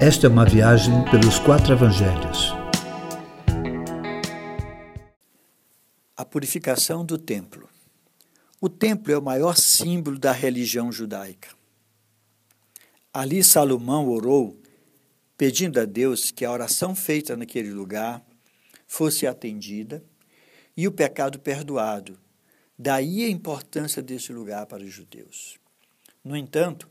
Esta é uma viagem pelos quatro evangelhos. A purificação do templo. O templo é o maior símbolo da religião judaica. Ali Salomão orou, pedindo a Deus que a oração feita naquele lugar fosse atendida e o pecado perdoado. Daí a importância desse lugar para os judeus. No entanto,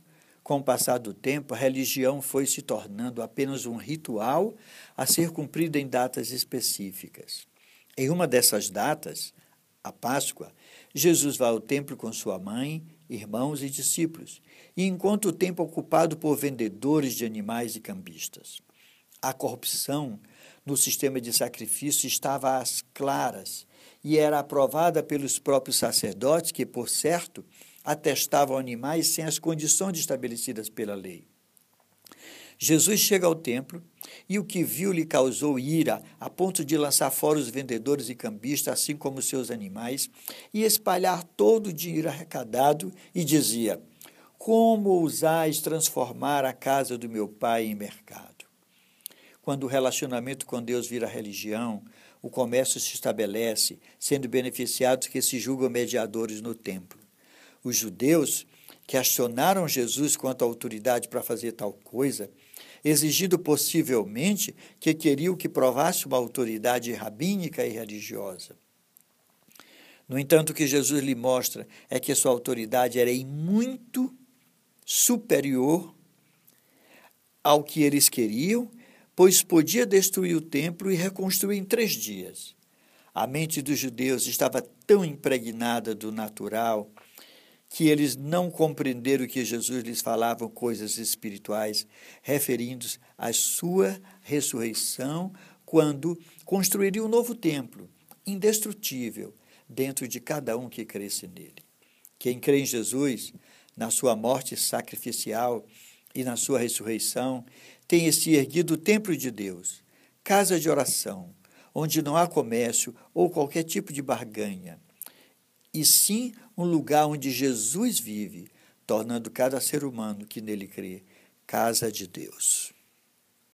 com o passar do tempo, a religião foi se tornando apenas um ritual a ser cumprido em datas específicas. Em uma dessas datas, a Páscoa, Jesus vai ao templo com sua mãe, irmãos e discípulos, e encontra o templo ocupado por vendedores de animais e cambistas. A corrupção no sistema de sacrifício estava às claras e era aprovada pelos próprios sacerdotes, que, por certo, atestavam animais sem as condições estabelecidas pela lei. Jesus chega ao templo e o que viu lhe causou ira, a ponto de lançar fora os vendedores e cambistas, assim como seus animais, e espalhar todo o dinheiro arrecadado, e dizia: Como ousais transformar a casa do meu pai em mercado? Quando o relacionamento com Deus vira religião, o comércio se estabelece, sendo beneficiados que se julgam mediadores no templo. Os judeus questionaram Jesus quanto à autoridade para fazer tal coisa, exigindo possivelmente que queriam que provasse uma autoridade rabínica e religiosa. No entanto, o que Jesus lhe mostra é que sua autoridade era em muito superior ao que eles queriam, pois podia destruir o templo e reconstruir em três dias. A mente dos judeus estava tão impregnada do natural que eles não compreenderam que Jesus lhes falava coisas espirituais, referindo-se à sua ressurreição, quando construiria um novo templo, indestrutível, dentro de cada um que cresce nele. Quem crê em Jesus, na sua morte sacrificial e na sua ressurreição, tem se erguido o templo de Deus, casa de oração, onde não há comércio ou qualquer tipo de barganha e sim um lugar onde Jesus vive, tornando cada ser humano que nele crê casa de Deus.